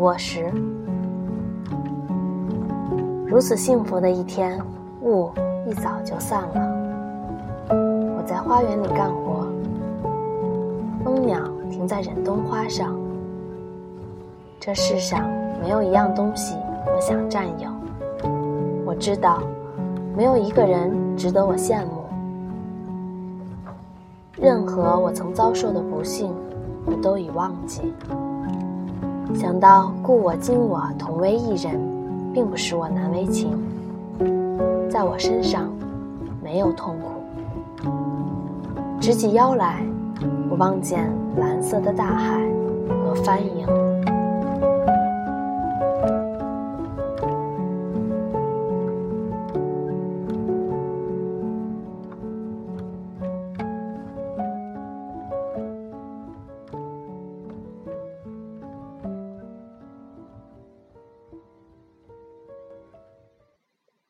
卧时。如此幸福的一天，雾一早就散了。我在花园里干活，蜂鸟停在忍冬花上。这世上没有一样东西我想占有。我知道，没有一个人值得我羡慕。任何我曾遭受的不幸，我都已忘记。想到故我今我同为一人。并不使我难为情，在我身上没有痛苦。直起腰来，我望见蓝色的大海和帆影。